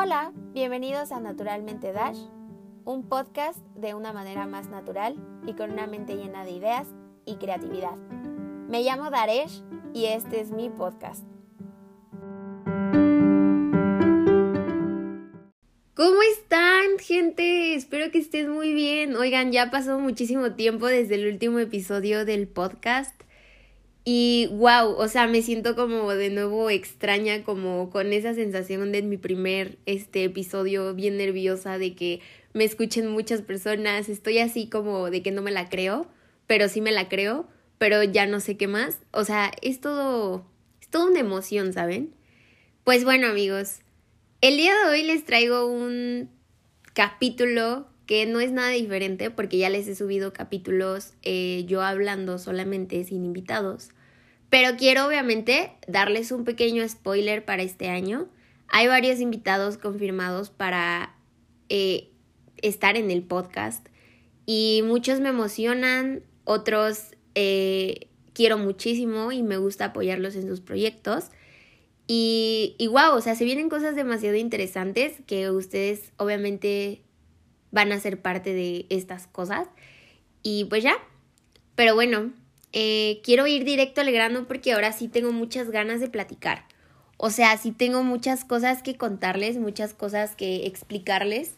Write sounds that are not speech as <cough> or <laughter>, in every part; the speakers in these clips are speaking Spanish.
Hola, bienvenidos a Naturalmente Dash, un podcast de una manera más natural y con una mente llena de ideas y creatividad. Me llamo Daresh y este es mi podcast. ¿Cómo están, gente? Espero que estén muy bien. Oigan, ya pasó muchísimo tiempo desde el último episodio del podcast. Y wow, o sea, me siento como de nuevo extraña, como con esa sensación de mi primer este episodio bien nerviosa de que me escuchen muchas personas. Estoy así como de que no me la creo, pero sí me la creo, pero ya no sé qué más. O sea, es todo es toda una emoción, ¿saben? Pues bueno, amigos, el día de hoy les traigo un capítulo que no es nada diferente porque ya les he subido capítulos eh, yo hablando solamente sin invitados. Pero quiero obviamente darles un pequeño spoiler para este año. Hay varios invitados confirmados para eh, estar en el podcast y muchos me emocionan, otros eh, quiero muchísimo y me gusta apoyarlos en sus proyectos. Y, y wow, o sea, se vienen cosas demasiado interesantes que ustedes obviamente van a ser parte de estas cosas. Y pues ya, pero bueno, eh, quiero ir directo al grano porque ahora sí tengo muchas ganas de platicar. O sea, sí tengo muchas cosas que contarles, muchas cosas que explicarles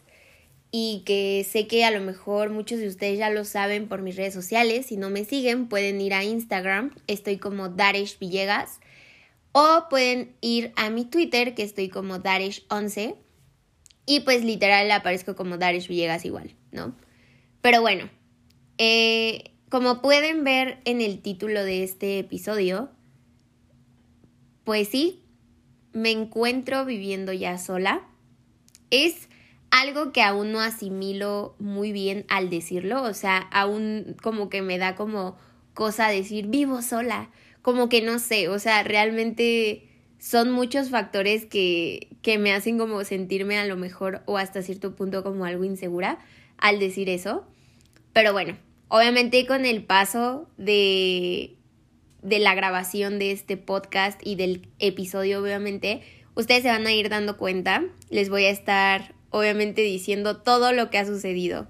y que sé que a lo mejor muchos de ustedes ya lo saben por mis redes sociales. Si no me siguen, pueden ir a Instagram, estoy como Daresh Villegas, o pueden ir a mi Twitter, que estoy como Daresh11, y pues literal aparezco como Daresh Villegas igual, ¿no? Pero bueno, eh, como pueden ver en el título de este episodio, pues sí, me encuentro viviendo ya sola. Es algo que aún no asimilo muy bien al decirlo, o sea, aún como que me da como cosa decir vivo sola, como que no sé, o sea, realmente son muchos factores que, que me hacen como sentirme a lo mejor o hasta cierto punto como algo insegura al decir eso. Pero bueno, Obviamente con el paso de, de la grabación de este podcast y del episodio, obviamente, ustedes se van a ir dando cuenta. Les voy a estar, obviamente, diciendo todo lo que ha sucedido.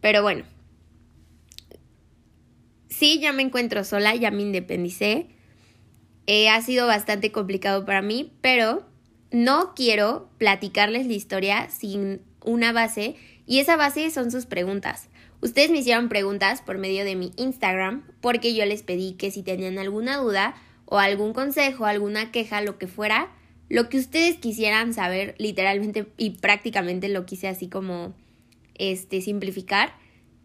Pero bueno, sí, ya me encuentro sola, ya me independicé. Eh, ha sido bastante complicado para mí, pero no quiero platicarles la historia sin una base y esa base son sus preguntas. Ustedes me hicieron preguntas por medio de mi Instagram porque yo les pedí que si tenían alguna duda o algún consejo, alguna queja, lo que fuera, lo que ustedes quisieran saber literalmente y prácticamente lo quise así como este simplificar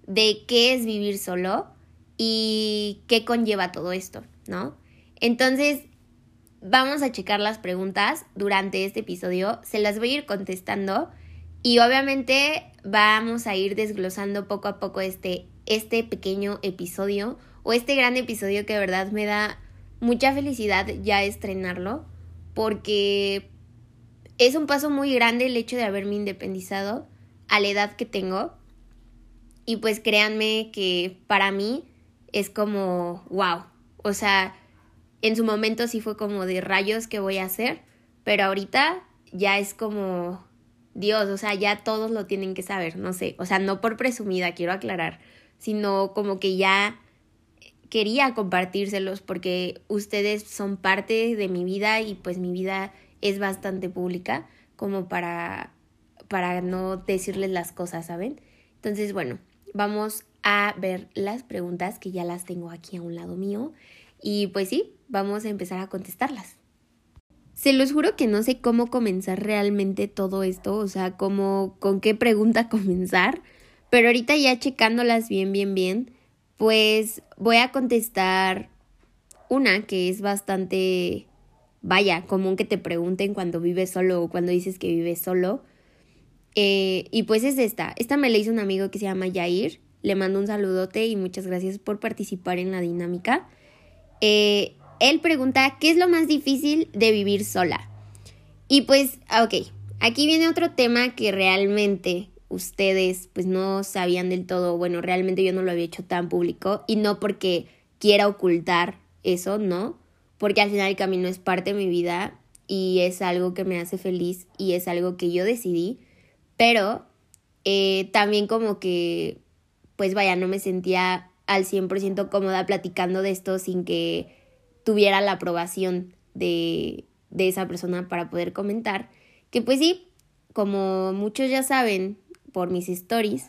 de qué es vivir solo y qué conlleva todo esto, ¿no? Entonces, vamos a checar las preguntas durante este episodio, se las voy a ir contestando y obviamente vamos a ir desglosando poco a poco este, este pequeño episodio o este gran episodio que de verdad me da mucha felicidad ya estrenarlo porque es un paso muy grande el hecho de haberme independizado a la edad que tengo. Y pues créanme que para mí es como wow, o sea, en su momento sí fue como de rayos que voy a hacer, pero ahorita ya es como Dios, o sea, ya todos lo tienen que saber, no sé, o sea, no por presumida, quiero aclarar, sino como que ya quería compartírselos porque ustedes son parte de mi vida y pues mi vida es bastante pública como para para no decirles las cosas, ¿saben? Entonces, bueno, vamos a ver las preguntas que ya las tengo aquí a un lado mío y pues sí, vamos a empezar a contestarlas. Se los juro que no sé cómo comenzar realmente todo esto, o sea, cómo, con qué pregunta <laughs> comenzar, pero ahorita ya checándolas bien, bien, bien, pues voy a contestar una que es bastante, vaya, común que te pregunten cuando vives solo o cuando dices que vives solo. Eh, y pues es esta. Esta me la hizo un amigo que se llama Yair. Le mando un saludote y muchas gracias por participar en la dinámica. Eh, él pregunta, ¿qué es lo más difícil de vivir sola? Y pues, ah, ok, aquí viene otro tema que realmente ustedes pues no sabían del todo, bueno, realmente yo no lo había hecho tan público y no porque quiera ocultar eso, ¿no? Porque al final el camino es parte de mi vida y es algo que me hace feliz y es algo que yo decidí, pero eh, también como que, pues vaya, no me sentía al 100% cómoda platicando de esto sin que tuviera la aprobación de, de esa persona para poder comentar. Que pues sí, como muchos ya saben por mis stories,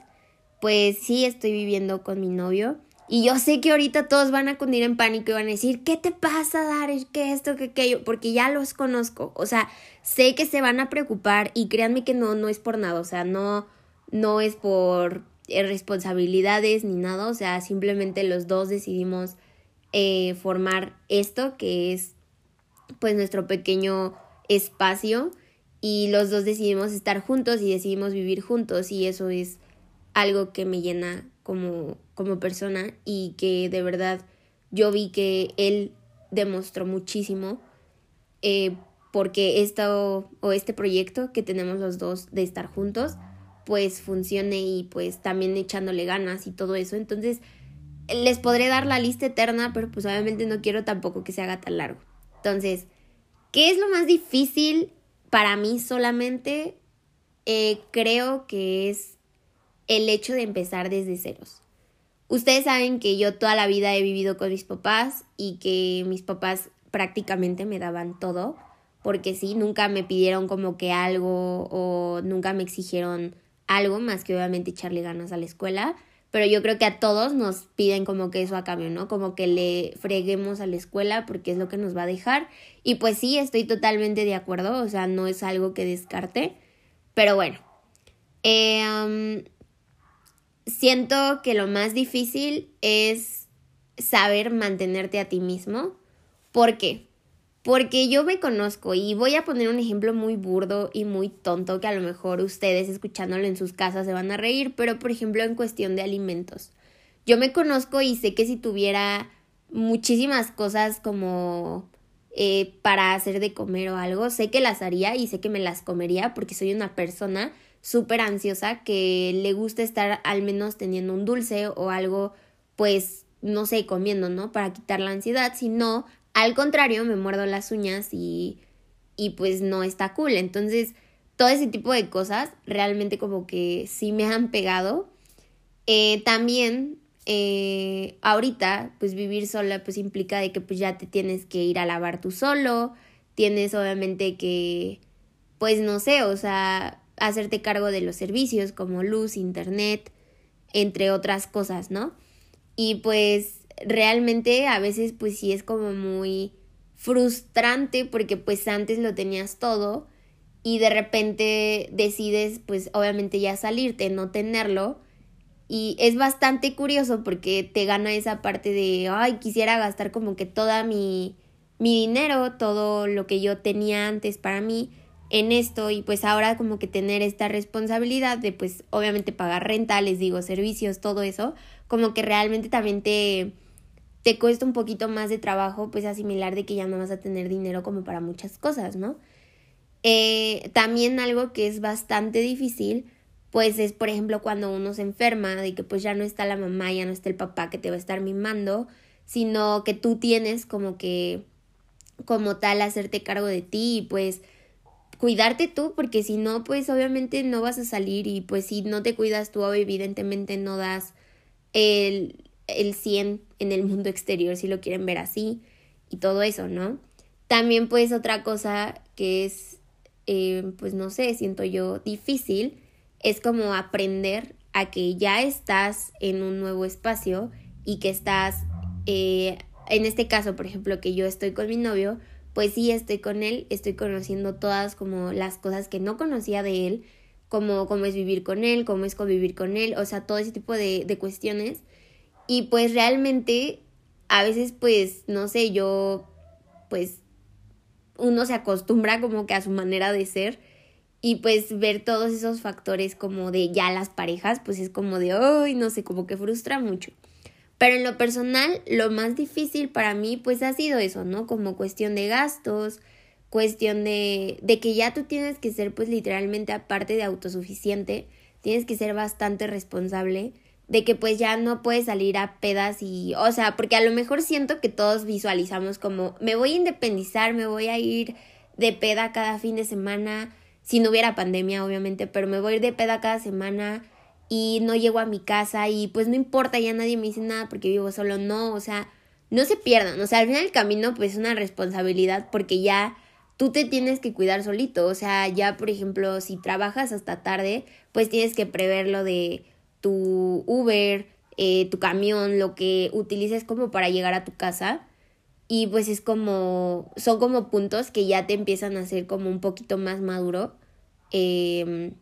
pues sí estoy viviendo con mi novio. Y yo sé que ahorita todos van a cundir en pánico y van a decir, ¿qué te pasa, Darish? ¿Qué esto, qué aquello? Porque ya los conozco. O sea, sé que se van a preocupar y créanme que no, no es por nada. O sea, no, no es por eh, responsabilidades ni nada. O sea, simplemente los dos decidimos eh, formar esto que es pues nuestro pequeño espacio y los dos decidimos estar juntos y decidimos vivir juntos y eso es algo que me llena como, como persona y que de verdad yo vi que él demostró muchísimo eh, porque esto o este proyecto que tenemos los dos de estar juntos pues funcione y pues también echándole ganas y todo eso. Entonces les podré dar la lista eterna pero pues obviamente no quiero tampoco que se haga tan largo entonces ¿qué es lo más difícil para mí solamente? Eh, creo que es el hecho de empezar desde ceros. Ustedes saben que yo toda la vida he vivido con mis papás y que mis papás prácticamente me daban todo, porque sí, nunca me pidieron como que algo o nunca me exigieron algo más que obviamente echarle ganas a la escuela, pero yo creo que a todos nos piden como que eso a cambio, ¿no? Como que le freguemos a la escuela porque es lo que nos va a dejar. Y pues sí, estoy totalmente de acuerdo, o sea, no es algo que descarte, pero bueno. Eh, siento que lo más difícil es saber mantenerte a ti mismo. ¿Por qué? Porque yo me conozco y voy a poner un ejemplo muy burdo y muy tonto que a lo mejor ustedes escuchándolo en sus casas se van a reír, pero por ejemplo en cuestión de alimentos. Yo me conozco y sé que si tuviera muchísimas cosas como eh, para hacer de comer o algo, sé que las haría y sé que me las comería porque soy una persona súper ansiosa que le gusta estar al menos teniendo un dulce o algo, pues, no sé, comiendo, ¿no? Para quitar la ansiedad, si no, al contrario, me muerdo las uñas y, y pues no está cool. Entonces, todo ese tipo de cosas realmente como que sí me han pegado. Eh, también, eh, ahorita, pues vivir sola, pues implica de que pues ya te tienes que ir a lavar tú solo, tienes obviamente que, pues no sé, o sea, hacerte cargo de los servicios como luz, internet, entre otras cosas, ¿no? Y pues realmente a veces pues sí es como muy frustrante porque pues antes lo tenías todo y de repente decides pues obviamente ya salirte, no tenerlo. Y es bastante curioso porque te gana esa parte de, ay, quisiera gastar como que toda mi, mi dinero, todo lo que yo tenía antes para mí, en esto y pues ahora como que tener esta responsabilidad de pues obviamente pagar renta, les digo, servicios, todo eso, como que realmente también te, te cuesta un poquito más de trabajo pues asimilar de que ya no vas a tener dinero como para muchas cosas, ¿no? Eh, también algo que es bastante difícil pues es por ejemplo cuando uno se enferma de que pues ya no está la mamá, ya no está el papá que te va a estar mimando, sino que tú tienes como que como tal hacerte cargo de ti y pues cuidarte tú, porque si no, pues obviamente no vas a salir y pues si no te cuidas tú, evidentemente no das el, el 100 en el mundo exterior, si lo quieren ver así, y todo eso, ¿no? También pues otra cosa que es, eh, pues no sé, siento yo difícil, es como aprender a que ya estás en un nuevo espacio y que estás, eh, en este caso, por ejemplo, que yo estoy con mi novio, pues sí estoy con él, estoy conociendo todas como las cosas que no conocía de él, como cómo es vivir con él, cómo es convivir con él, o sea, todo ese tipo de, de cuestiones. Y pues realmente a veces pues, no sé, yo pues uno se acostumbra como que a su manera de ser y pues ver todos esos factores como de ya las parejas, pues es como de, ay, no sé, como que frustra mucho. Pero en lo personal, lo más difícil para mí, pues ha sido eso, ¿no? Como cuestión de gastos, cuestión de, de que ya tú tienes que ser, pues literalmente, aparte de autosuficiente, tienes que ser bastante responsable de que pues ya no puedes salir a pedas y, o sea, porque a lo mejor siento que todos visualizamos como, me voy a independizar, me voy a ir de peda cada fin de semana, si no hubiera pandemia, obviamente, pero me voy a ir de peda cada semana y no llego a mi casa y pues no importa, ya nadie me dice nada porque vivo solo, no, o sea, no se pierdan, o sea, al final del camino pues es una responsabilidad porque ya tú te tienes que cuidar solito, o sea, ya por ejemplo, si trabajas hasta tarde, pues tienes que prever lo de tu Uber, eh, tu camión, lo que utilices como para llegar a tu casa. Y pues es como, son como puntos que ya te empiezan a hacer como un poquito más maduro, em,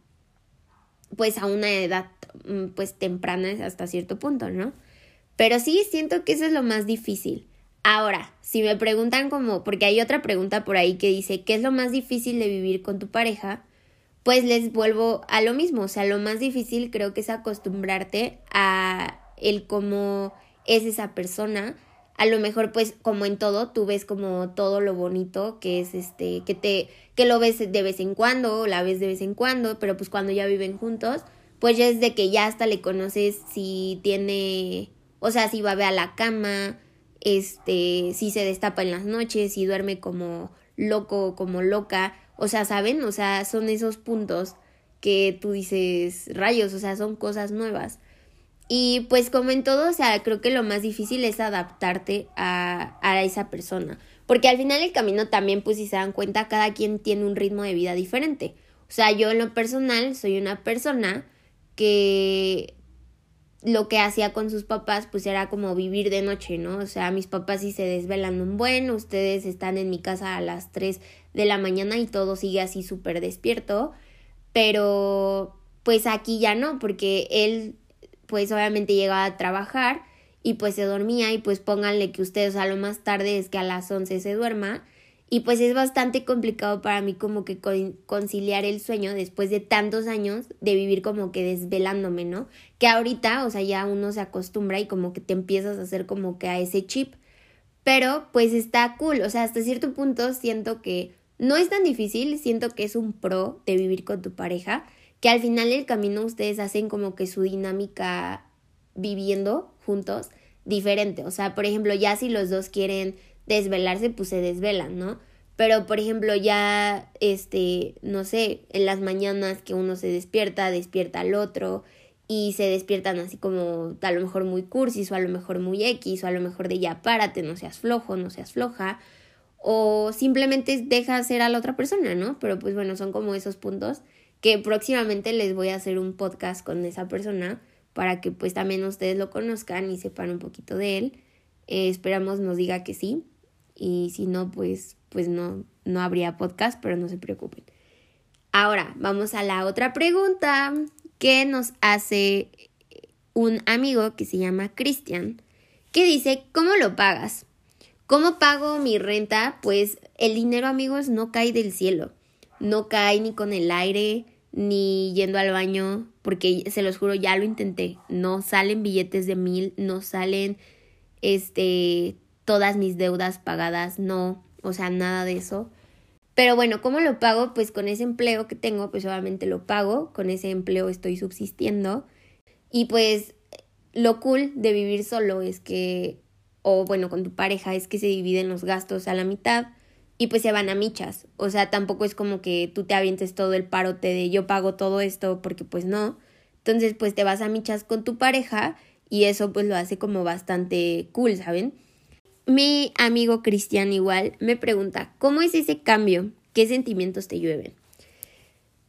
pues a una edad mm, pues temprana hasta cierto punto, ¿no? Pero sí siento que eso es lo más difícil. Ahora, si me preguntan como, porque hay otra pregunta por ahí que dice, ¿qué es lo más difícil de vivir con tu pareja? Pues les vuelvo a lo mismo, o sea, lo más difícil creo que es acostumbrarte a el cómo es esa persona. A lo mejor pues como en todo, tú ves como todo lo bonito que es este, que te, que lo ves de vez en cuando, la ves de vez en cuando, pero pues cuando ya viven juntos, pues ya es de que ya hasta le conoces si tiene, o sea, si va a la cama, este, si se destapa en las noches, si duerme como loco, como loca, o sea, ¿saben? O sea, son esos puntos que tú dices, rayos, o sea, son cosas nuevas. Y pues como en todo, o sea, creo que lo más difícil es adaptarte a, a esa persona. Porque al final el camino también, pues si se dan cuenta, cada quien tiene un ritmo de vida diferente. O sea, yo en lo personal soy una persona que lo que hacía con sus papás pues era como vivir de noche, ¿no? O sea, mis papás sí se desvelan un buen, ustedes están en mi casa a las 3 de la mañana y todo sigue así súper despierto, pero pues aquí ya no, porque él pues obviamente llegaba a trabajar y pues se dormía y pues pónganle que ustedes a lo más tarde es que a las 11 se duerma y pues es bastante complicado para mí como que conciliar el sueño después de tantos años de vivir como que desvelándome, ¿no? Que ahorita, o sea, ya uno se acostumbra y como que te empiezas a hacer como que a ese chip. Pero pues está cool, o sea, hasta cierto punto siento que no es tan difícil, siento que es un pro de vivir con tu pareja, que al final del camino ustedes hacen como que su dinámica viviendo juntos diferente. O sea, por ejemplo, ya si los dos quieren desvelarse, pues se desvelan, ¿no? Pero, por ejemplo, ya, este, no sé, en las mañanas que uno se despierta, despierta al otro y se despiertan así como a lo mejor muy cursis o a lo mejor muy X o a lo mejor de ya párate, no seas flojo, no seas floja o simplemente deja hacer a la otra persona, ¿no? Pero pues bueno, son como esos puntos que próximamente les voy a hacer un podcast con esa persona para que pues también ustedes lo conozcan y sepan un poquito de él. Eh, esperamos nos diga que sí y si no, pues, pues no, no habría podcast, pero no se preocupen. Ahora, vamos a la otra pregunta que nos hace un amigo que se llama Cristian, que dice, ¿cómo lo pagas? ¿Cómo pago mi renta? Pues el dinero, amigos, no cae del cielo. No cae ni con el aire, ni yendo al baño, porque se los juro, ya lo intenté. No salen billetes de mil, no salen este todas mis deudas pagadas, no, o sea, nada de eso. Pero bueno, ¿cómo lo pago? Pues con ese empleo que tengo, pues obviamente lo pago, con ese empleo estoy subsistiendo. Y pues lo cool de vivir solo es que, o bueno, con tu pareja, es que se dividen los gastos a la mitad y pues se van a michas. O sea, tampoco es como que tú te avientes todo el parote de yo pago todo esto, porque pues no. Entonces, pues te vas a michas con tu pareja y eso pues lo hace como bastante cool, ¿saben? Mi amigo Cristian igual me pregunta, ¿cómo es ese cambio? ¿Qué sentimientos te llueven?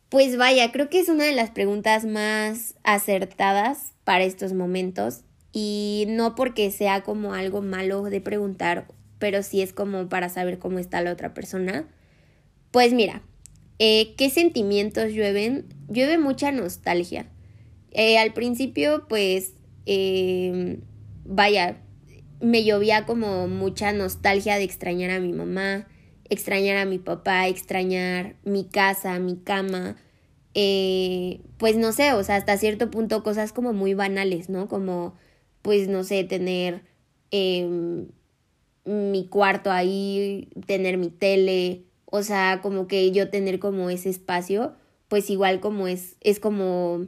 Pues vaya, creo que es una de las preguntas más acertadas para estos momentos y no porque sea como algo malo de preguntar, pero sí es como para saber cómo está la otra persona. Pues mira, eh, ¿qué sentimientos llueven? Llueve mucha nostalgia. Eh, al principio, pues, eh, vaya, me llovía como mucha nostalgia de extrañar a mi mamá, extrañar a mi papá, extrañar mi casa, mi cama. Eh, pues no sé, o sea, hasta cierto punto cosas como muy banales, ¿no? Como, pues no sé, tener em, mi cuarto ahí, tener mi tele, o sea, como que yo tener como ese espacio, pues igual como es, es como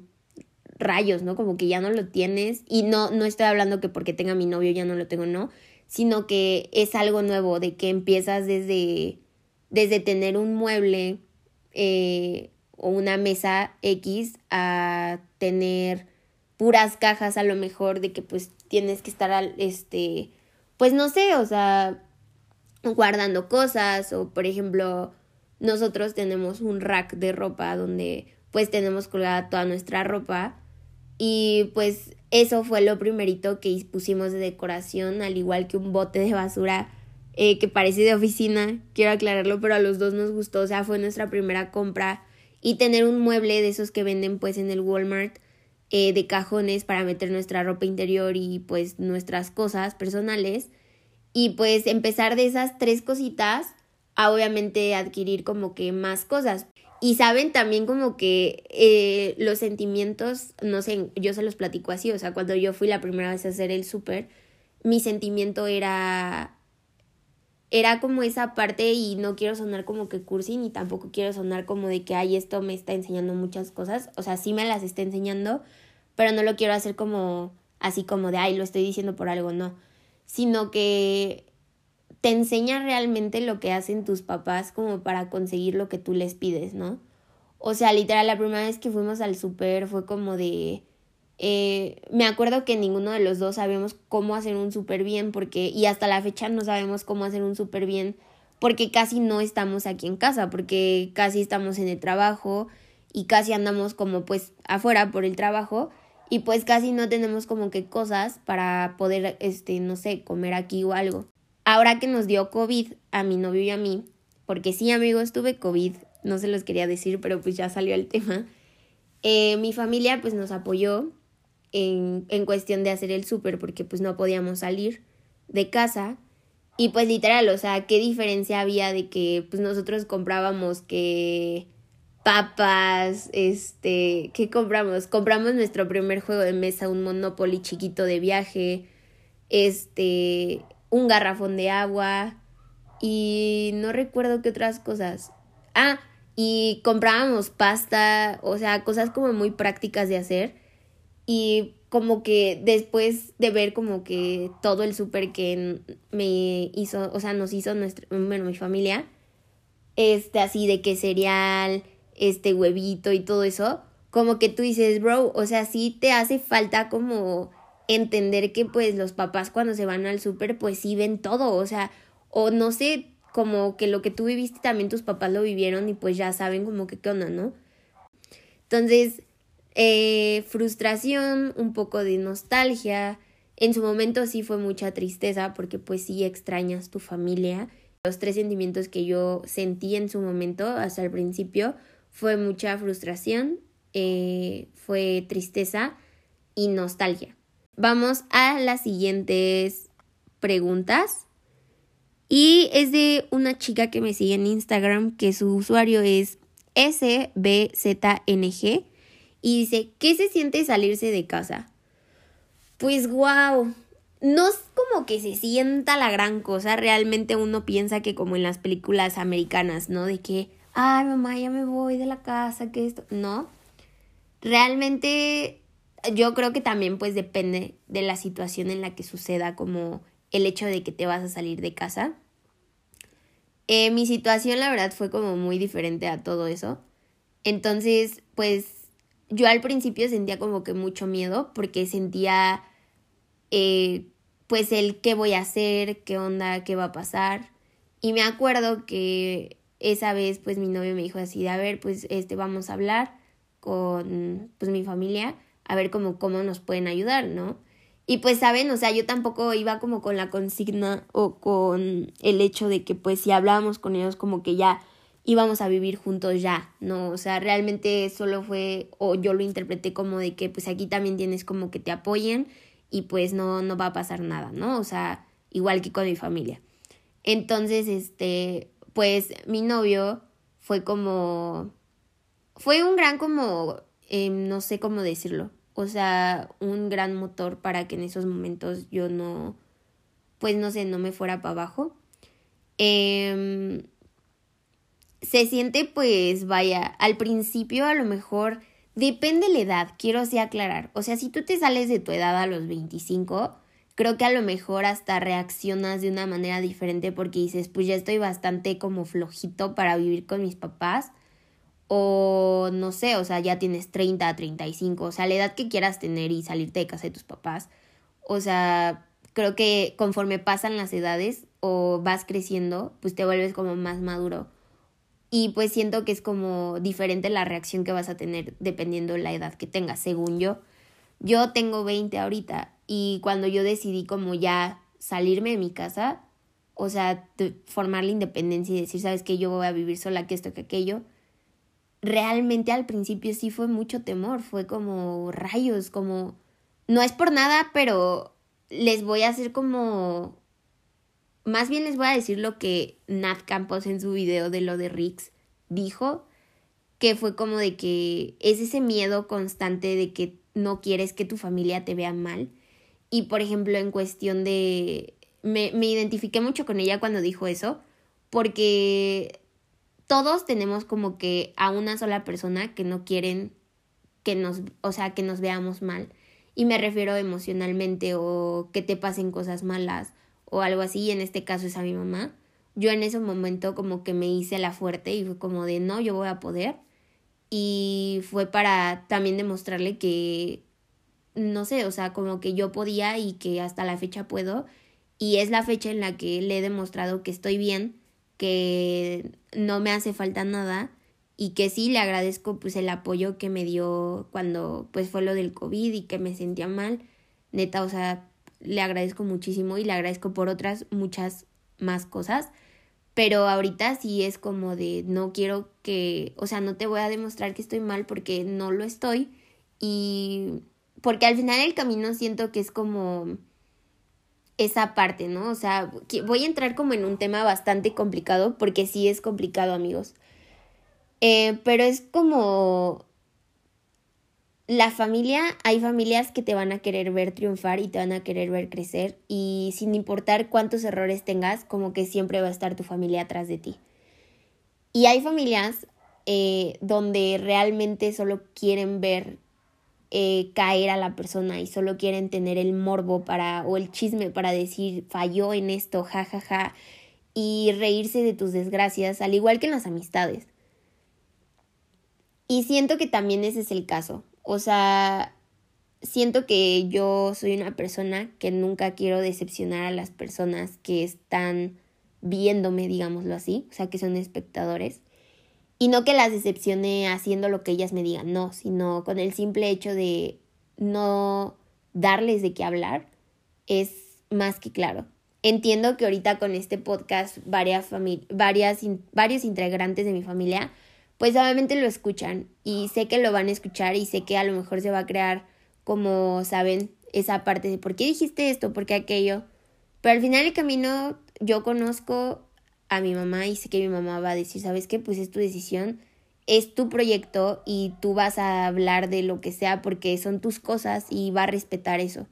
rayos, ¿no? Como que ya no lo tienes y no, no estoy hablando que porque tenga mi novio ya no lo tengo, no, sino que es algo nuevo, de que empiezas desde, desde tener un mueble eh, o una mesa X a tener puras cajas a lo mejor de que pues tienes que estar al, este, pues no sé, o sea, guardando cosas o por ejemplo nosotros tenemos un rack de ropa donde pues tenemos colgada toda nuestra ropa y pues eso fue lo primerito que pusimos de decoración al igual que un bote de basura eh, que parece de oficina, quiero aclararlo, pero a los dos nos gustó, o sea, fue nuestra primera compra y tener un mueble de esos que venden pues en el Walmart eh, de cajones para meter nuestra ropa interior y pues nuestras cosas personales y pues empezar de esas tres cositas a obviamente adquirir como que más cosas. Y saben también como que eh, los sentimientos, no sé, yo se los platico así, o sea, cuando yo fui la primera vez a hacer el súper, mi sentimiento era era como esa parte y no quiero sonar como que cursi ni tampoco quiero sonar como de que ay esto me está enseñando muchas cosas, o sea, sí me las está enseñando, pero no lo quiero hacer como así como de ay lo estoy diciendo por algo, no, sino que te enseña realmente lo que hacen tus papás como para conseguir lo que tú les pides, ¿no? O sea, literal, la primera vez que fuimos al súper fue como de... Eh, me acuerdo que ninguno de los dos sabíamos cómo hacer un súper bien porque... Y hasta la fecha no sabemos cómo hacer un súper bien porque casi no estamos aquí en casa, porque casi estamos en el trabajo y casi andamos como pues afuera por el trabajo y pues casi no tenemos como que cosas para poder, este, no sé, comer aquí o algo. Ahora que nos dio COVID a mi novio y a mí, porque sí amigos, tuve COVID, no se los quería decir, pero pues ya salió el tema, eh, mi familia pues nos apoyó en, en cuestión de hacer el súper porque pues no podíamos salir de casa. Y pues literal, o sea, qué diferencia había de que pues nosotros comprábamos que papas, este, ¿qué compramos? Compramos nuestro primer juego de mesa, un Monopoly chiquito de viaje, este, un garrafón de agua y no recuerdo qué otras cosas. Ah, y comprábamos pasta, o sea, cosas como muy prácticas de hacer y como que después de ver como que todo el súper que me hizo, o sea, nos hizo nuestra, bueno, mi familia, este así de que cereal, este huevito y todo eso, como que tú dices, bro, o sea, sí te hace falta como entender que pues los papás cuando se van al súper pues sí ven todo, o sea, o no sé, como que lo que tú viviste también tus papás lo vivieron y pues ya saben como que qué onda, ¿no? Entonces, eh, frustración, un poco de nostalgia, en su momento sí fue mucha tristeza porque pues sí extrañas tu familia. Los tres sentimientos que yo sentí en su momento hasta el principio fue mucha frustración, eh, fue tristeza y nostalgia. Vamos a las siguientes preguntas. Y es de una chica que me sigue en Instagram, que su usuario es SBZNG. Y dice, ¿qué se siente salirse de casa? Pues wow, no es como que se sienta la gran cosa, realmente uno piensa que como en las películas americanas, ¿no? De que, ay mamá, ya me voy de la casa, que esto, no. Realmente yo creo que también pues depende de la situación en la que suceda como el hecho de que te vas a salir de casa. Eh, mi situación la verdad fue como muy diferente a todo eso. Entonces pues yo al principio sentía como que mucho miedo porque sentía eh, pues el qué voy a hacer, qué onda, qué va a pasar. Y me acuerdo que esa vez pues mi novio me dijo así de a ver pues este vamos a hablar con pues mi familia a ver cómo, cómo nos pueden ayudar, ¿no? Y pues, ¿saben? O sea, yo tampoco iba como con la consigna o con el hecho de que pues si hablábamos con ellos como que ya íbamos a vivir juntos ya, ¿no? O sea, realmente solo fue, o yo lo interpreté como de que pues aquí también tienes como que te apoyen y pues no, no va a pasar nada, ¿no? O sea, igual que con mi familia. Entonces, este, pues mi novio fue como, fue un gran como, eh, no sé cómo decirlo, o sea, un gran motor para que en esos momentos yo no, pues no sé, no me fuera para abajo. Eh, se siente pues, vaya, al principio a lo mejor depende la edad, quiero así aclarar. O sea, si tú te sales de tu edad a los 25, creo que a lo mejor hasta reaccionas de una manera diferente porque dices, pues ya estoy bastante como flojito para vivir con mis papás. O no sé, o sea, ya tienes 30, 35, o sea, la edad que quieras tener y salirte de casa de tus papás. O sea, creo que conforme pasan las edades o vas creciendo, pues te vuelves como más maduro. Y pues siento que es como diferente la reacción que vas a tener dependiendo de la edad que tengas, según yo. Yo tengo 20 ahorita y cuando yo decidí como ya salirme de mi casa, o sea, formar la independencia y decir, sabes que yo voy a vivir sola, que esto, que aquello, realmente al principio sí fue mucho temor, fue como rayos, como, no es por nada, pero les voy a hacer como, más bien les voy a decir lo que Nat Campos en su video de lo de Rix dijo, que fue como de que es ese miedo constante de que no quieres que tu familia te vea mal y por ejemplo, en cuestión de... Me, me identifiqué mucho con ella cuando dijo eso, porque todos tenemos como que a una sola persona que no quieren que nos, o sea, que nos veamos mal. Y me refiero emocionalmente o que te pasen cosas malas o algo así. En este caso es a mi mamá. Yo en ese momento como que me hice la fuerte y fue como de no, yo voy a poder. Y fue para también demostrarle que no sé, o sea, como que yo podía y que hasta la fecha puedo. Y es la fecha en la que le he demostrado que estoy bien, que no me hace falta nada y que sí le agradezco pues el apoyo que me dio cuando pues fue lo del COVID y que me sentía mal. Neta, o sea, le agradezco muchísimo y le agradezco por otras muchas más cosas. Pero ahorita sí es como de no quiero que, o sea, no te voy a demostrar que estoy mal porque no lo estoy. Y porque al final el camino siento que es como esa parte, ¿no? O sea, voy a entrar como en un tema bastante complicado, porque sí es complicado, amigos. Eh, pero es como la familia, hay familias que te van a querer ver triunfar y te van a querer ver crecer y sin importar cuántos errores tengas, como que siempre va a estar tu familia atrás de ti. Y hay familias eh, donde realmente solo quieren ver eh, caer a la persona y solo quieren tener el morbo para o el chisme para decir falló en esto, jajaja, ja, ja, y reírse de tus desgracias, al igual que en las amistades. Y siento que también ese es el caso. O sea, siento que yo soy una persona que nunca quiero decepcionar a las personas que están viéndome, digámoslo así, o sea, que son espectadores. Y no que las decepcione haciendo lo que ellas me digan, no, sino con el simple hecho de no darles de qué hablar, es más que claro. Entiendo que ahorita con este podcast varias, varias varios integrantes de mi familia, pues obviamente lo escuchan y sé que lo van a escuchar y sé que a lo mejor se va a crear como saben esa parte de por qué dijiste esto, por qué aquello. Pero al final del camino yo conozco a mi mamá y sé que mi mamá va a decir, ¿sabes qué? Pues es tu decisión, es tu proyecto y tú vas a hablar de lo que sea porque son tus cosas y va a respetar eso,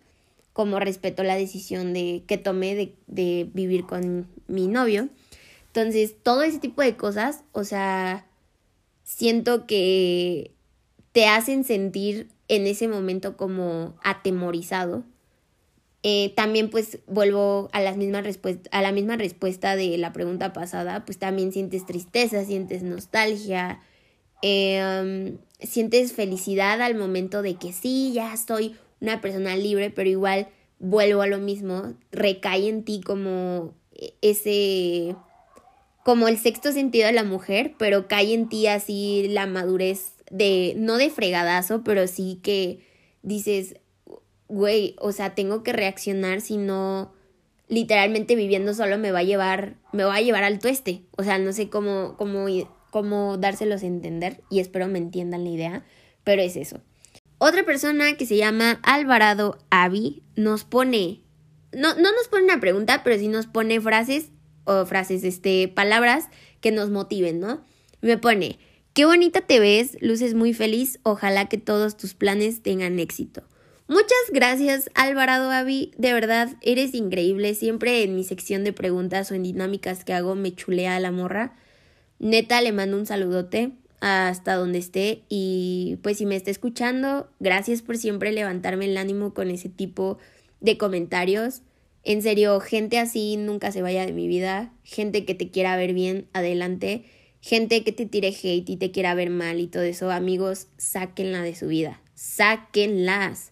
como respeto la decisión de que tomé de, de vivir con mi novio. Entonces, todo ese tipo de cosas, o sea, siento que te hacen sentir en ese momento como atemorizado. Eh, también pues vuelvo a, las mismas a la misma respuesta de la pregunta pasada, pues también sientes tristeza, sientes nostalgia, em, sientes felicidad al momento de que sí, ya soy una persona libre, pero igual vuelvo a lo mismo, recae en ti como ese, como el sexto sentido de la mujer, pero cae en ti así la madurez de, no de fregadazo, pero sí que dices, güey, o sea, tengo que reaccionar si no literalmente viviendo solo me va a llevar, me va a llevar al tueste. O sea, no sé cómo, cómo, cómo dárselos a entender y espero me entiendan la idea, pero es eso. Otra persona que se llama Alvarado Avi nos pone, no, no nos pone una pregunta, pero sí nos pone frases frases, este, palabras que nos motiven, ¿no? Me pone, qué bonita te ves, luces muy feliz, ojalá que todos tus planes tengan éxito. Muchas gracias Alvarado Avi, de verdad eres increíble, siempre en mi sección de preguntas o en dinámicas que hago me chulea la morra. Neta le mando un saludote hasta donde esté y pues si me está escuchando, gracias por siempre levantarme el ánimo con ese tipo de comentarios. En serio, gente así nunca se vaya de mi vida. Gente que te quiera ver bien, adelante. Gente que te tire hate y te quiera ver mal y todo eso. Amigos, sáquenla de su vida. Sáquenlas.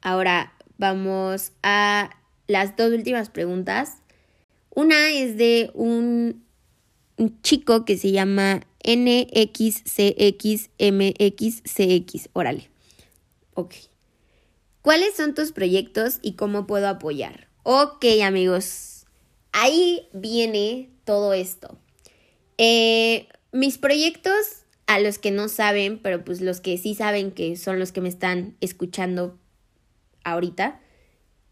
Ahora vamos a las dos últimas preguntas. Una es de un, chico que se llama NXCXMXCX. Órale. Ok. ¿Cuáles son tus proyectos y cómo puedo apoyar? Ok, amigos. Ahí viene todo esto. Eh, mis proyectos, a los que no saben, pero pues los que sí saben que son los que me están escuchando ahorita.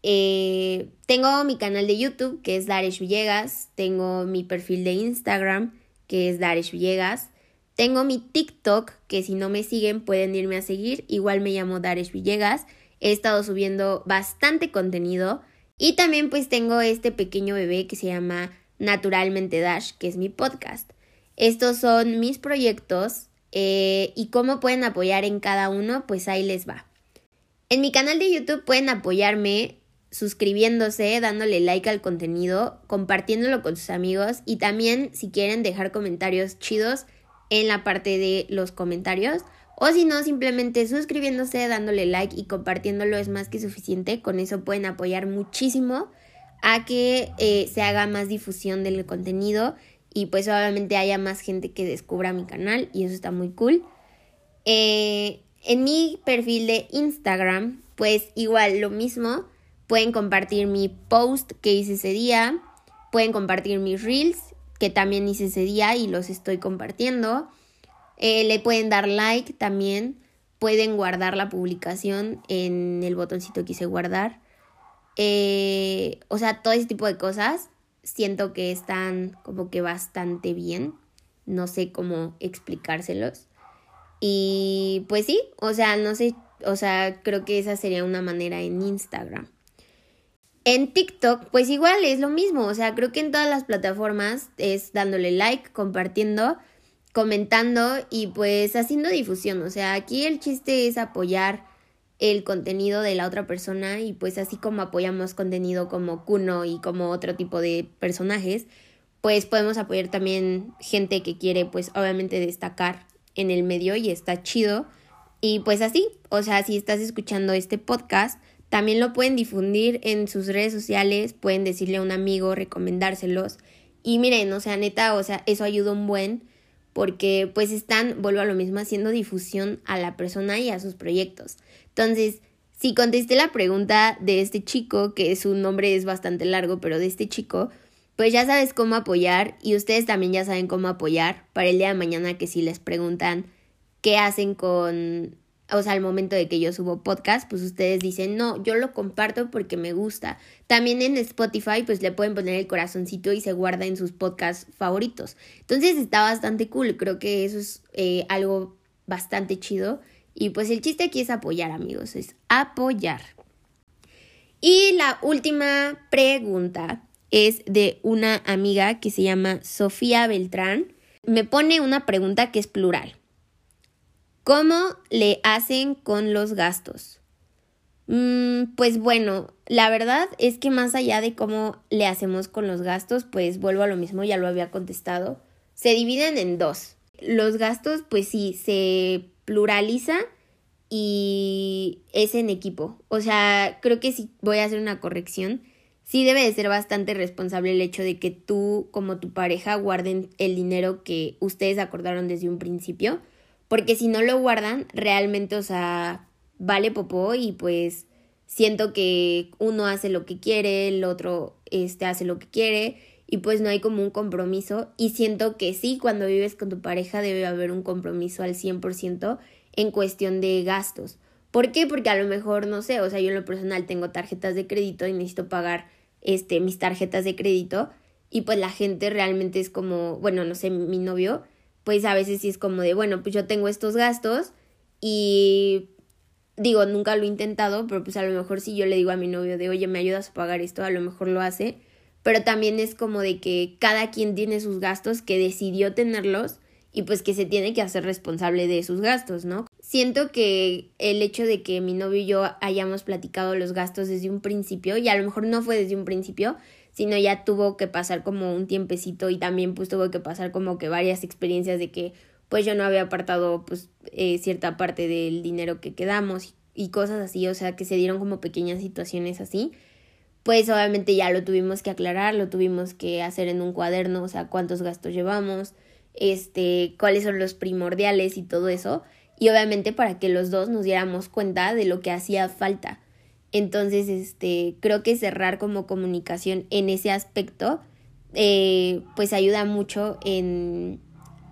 Eh, tengo mi canal de YouTube, que es Daresh Villegas. Tengo mi perfil de Instagram, que es Daresh Villegas. Tengo mi TikTok, que si no me siguen pueden irme a seguir. Igual me llamo Daresh Villegas. He estado subiendo bastante contenido. Y también pues tengo este pequeño bebé que se llama Naturalmente Dash, que es mi podcast. Estos son mis proyectos eh, y cómo pueden apoyar en cada uno, pues ahí les va. En mi canal de YouTube pueden apoyarme suscribiéndose, dándole like al contenido, compartiéndolo con sus amigos y también si quieren dejar comentarios chidos en la parte de los comentarios. O si no, simplemente suscribiéndose, dándole like y compartiéndolo es más que suficiente. Con eso pueden apoyar muchísimo a que eh, se haga más difusión del contenido y pues obviamente haya más gente que descubra mi canal y eso está muy cool. Eh, en mi perfil de Instagram, pues igual lo mismo, pueden compartir mi post que hice ese día, pueden compartir mis reels que también hice ese día y los estoy compartiendo. Eh, le pueden dar like también, pueden guardar la publicación en el botoncito que hice guardar. Eh, o sea, todo ese tipo de cosas siento que están como que bastante bien. No sé cómo explicárselos. Y pues sí, o sea, no sé, o sea, creo que esa sería una manera en Instagram. En TikTok, pues igual es lo mismo, o sea, creo que en todas las plataformas es dándole like, compartiendo, comentando y pues haciendo difusión, o sea, aquí el chiste es apoyar el contenido de la otra persona y pues así como apoyamos contenido como Kuno y como otro tipo de personajes, pues podemos apoyar también gente que quiere pues obviamente destacar en el medio y está chido. Y pues así, o sea, si estás escuchando este podcast, también lo pueden difundir en sus redes sociales, pueden decirle a un amigo, recomendárselos. Y miren, o sea, neta, o sea, eso ayuda un buen porque pues están, vuelvo a lo mismo, haciendo difusión a la persona y a sus proyectos. Entonces, si contesté la pregunta de este chico, que su nombre es bastante largo, pero de este chico, pues ya sabes cómo apoyar y ustedes también ya saben cómo apoyar para el día de mañana que si les preguntan qué hacen con, o sea, al momento de que yo subo podcast, pues ustedes dicen, no, yo lo comparto porque me gusta. También en Spotify, pues le pueden poner el corazoncito y se guarda en sus podcasts favoritos. Entonces está bastante cool, creo que eso es eh, algo bastante chido. Y pues el chiste aquí es apoyar, amigos, es apoyar. Y la última pregunta es de una amiga que se llama Sofía Beltrán. Me pone una pregunta que es plural. ¿Cómo le hacen con los gastos? Mm, pues bueno, la verdad es que más allá de cómo le hacemos con los gastos, pues vuelvo a lo mismo, ya lo había contestado. Se dividen en dos. Los gastos, pues sí, se pluraliza y es en equipo. O sea, creo que sí voy a hacer una corrección sí debe de ser bastante responsable el hecho de que tú como tu pareja guarden el dinero que ustedes acordaron desde un principio, porque si no lo guardan, realmente, o sea, vale popó y pues siento que uno hace lo que quiere, el otro este hace lo que quiere y pues no hay como un compromiso y siento que sí, cuando vives con tu pareja debe haber un compromiso al 100% en cuestión de gastos. ¿Por qué? Porque a lo mejor, no sé, o sea, yo en lo personal tengo tarjetas de crédito y necesito pagar este, mis tarjetas de crédito y pues la gente realmente es como, bueno, no sé, mi novio, pues a veces sí es como de, bueno, pues yo tengo estos gastos y digo, nunca lo he intentado, pero pues a lo mejor si yo le digo a mi novio de, oye, me ayudas a pagar esto, a lo mejor lo hace, pero también es como de que cada quien tiene sus gastos, que decidió tenerlos y pues que se tiene que hacer responsable de sus gastos, ¿no? siento que el hecho de que mi novio y yo hayamos platicado los gastos desde un principio, y a lo mejor no fue desde un principio, sino ya tuvo que pasar como un tiempecito y también pues tuvo que pasar como que varias experiencias de que pues yo no había apartado pues eh, cierta parte del dinero que quedamos y cosas así, o sea que se dieron como pequeñas situaciones así, pues obviamente ya lo tuvimos que aclarar, lo tuvimos que hacer en un cuaderno, o sea cuántos gastos llevamos, este, cuáles son los primordiales y todo eso, y obviamente para que los dos nos diéramos cuenta de lo que hacía falta. Entonces, este, creo que cerrar como comunicación en ese aspecto, eh, pues ayuda mucho en,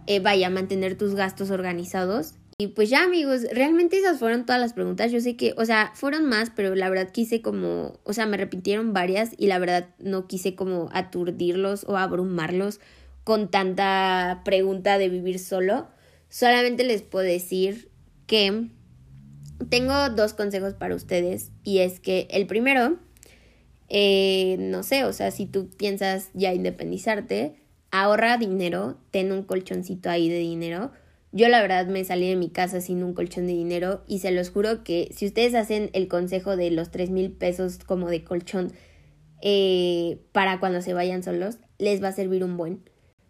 eh, vaya, mantener tus gastos organizados. Y pues ya amigos, realmente esas fueron todas las preguntas. Yo sé que, o sea, fueron más, pero la verdad quise como, o sea, me repitieron varias y la verdad no quise como aturdirlos o abrumarlos con tanta pregunta de vivir solo. Solamente les puedo decir que tengo dos consejos para ustedes y es que el primero, eh, no sé, o sea, si tú piensas ya independizarte, ahorra dinero, ten un colchoncito ahí de dinero. Yo la verdad me salí de mi casa sin un colchón de dinero y se los juro que si ustedes hacen el consejo de los tres mil pesos como de colchón eh, para cuando se vayan solos, les va a servir un buen.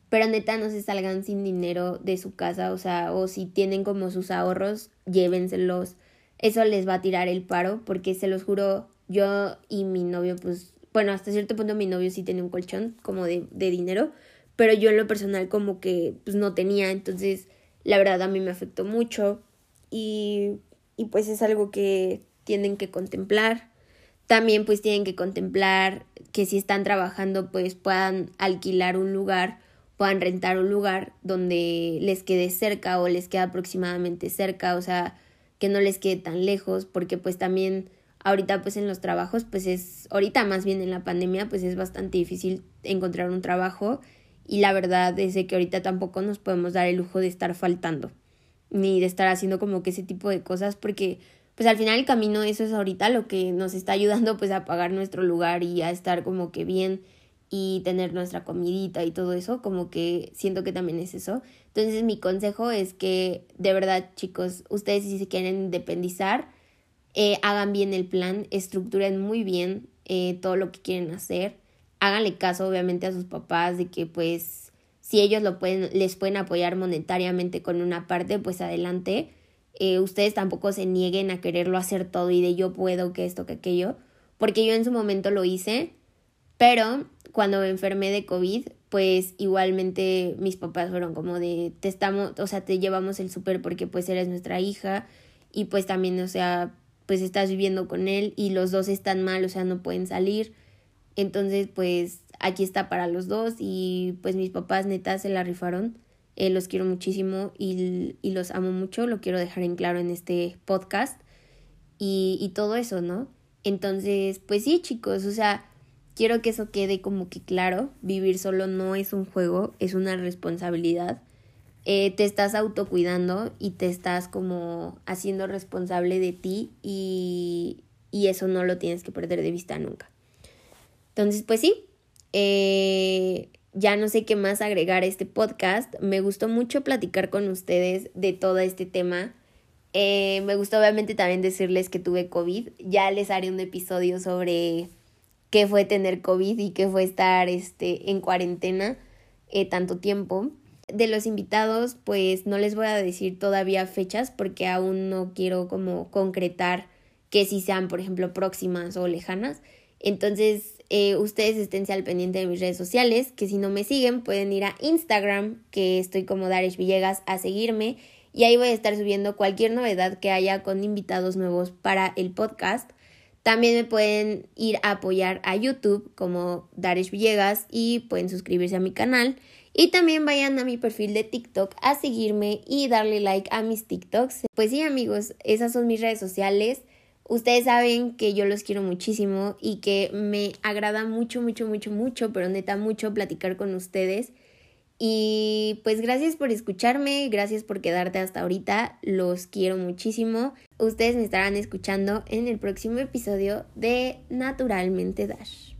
Pero neta no se salgan sin dinero de su casa, o sea, o si tienen como sus ahorros, llévenselos eso les va a tirar el paro, porque se los juro, yo y mi novio, pues, bueno, hasta cierto punto mi novio sí tenía un colchón como de, de dinero, pero yo en lo personal como que pues no tenía, entonces la verdad a mí me afectó mucho y, y pues es algo que tienen que contemplar. También pues tienen que contemplar que si están trabajando pues puedan alquilar un lugar, puedan rentar un lugar donde les quede cerca o les quede aproximadamente cerca, o sea, que no les quede tan lejos, porque pues también ahorita pues en los trabajos pues es, ahorita más bien en la pandemia pues es bastante difícil encontrar un trabajo y la verdad es que ahorita tampoco nos podemos dar el lujo de estar faltando ni de estar haciendo como que ese tipo de cosas porque pues al final el camino eso es ahorita lo que nos está ayudando pues a pagar nuestro lugar y a estar como que bien y tener nuestra comidita y todo eso, como que siento que también es eso. Entonces mi consejo es que de verdad chicos, ustedes si se quieren independizar, eh, hagan bien el plan, estructuren muy bien eh, todo lo que quieren hacer, háganle caso obviamente a sus papás de que pues si ellos lo pueden, les pueden apoyar monetariamente con una parte, pues adelante. Eh, ustedes tampoco se nieguen a quererlo hacer todo y de yo puedo, que esto, que aquello, porque yo en su momento lo hice, pero cuando me enfermé de COVID, pues igualmente mis papás fueron como de, te estamos, o sea, te llevamos el súper porque pues eres nuestra hija y pues también, o sea, pues estás viviendo con él y los dos están mal, o sea, no pueden salir. Entonces, pues aquí está para los dos y pues mis papás neta se la rifaron. Eh, los quiero muchísimo y, y, los amo mucho, lo quiero dejar en claro en este podcast y, y todo eso, ¿no? Entonces, pues sí, chicos, o sea, Quiero que eso quede como que claro, vivir solo no es un juego, es una responsabilidad. Eh, te estás autocuidando y te estás como haciendo responsable de ti y, y, eso no lo tienes que perder de vista nunca. Entonces, pues sí, eh, ya no sé qué más agregar a este podcast. Me gustó mucho platicar con ustedes de todo este tema. Eh, me gustó obviamente también decirles que tuve COVID. Ya les haré un episodio sobre qué fue tener COVID y qué fue estar este, en cuarentena eh, tanto tiempo. De los invitados, pues no les voy a decir todavía fechas porque aún no quiero como concretar que si sean, por ejemplo, próximas o lejanas. Entonces, eh, ustedes esténse al pendiente de mis redes sociales, que si no me siguen pueden ir a Instagram, que estoy como Darish Villegas, a seguirme y ahí voy a estar subiendo cualquier novedad que haya con invitados nuevos para el podcast. También me pueden ir a apoyar a YouTube como Darish Villegas y pueden suscribirse a mi canal. Y también vayan a mi perfil de TikTok a seguirme y darle like a mis TikToks. Pues sí amigos, esas son mis redes sociales. Ustedes saben que yo los quiero muchísimo y que me agrada mucho, mucho, mucho, mucho, pero neta mucho platicar con ustedes. Y pues gracias por escucharme, gracias por quedarte hasta ahorita, los quiero muchísimo. Ustedes me estarán escuchando en el próximo episodio de Naturalmente Dash.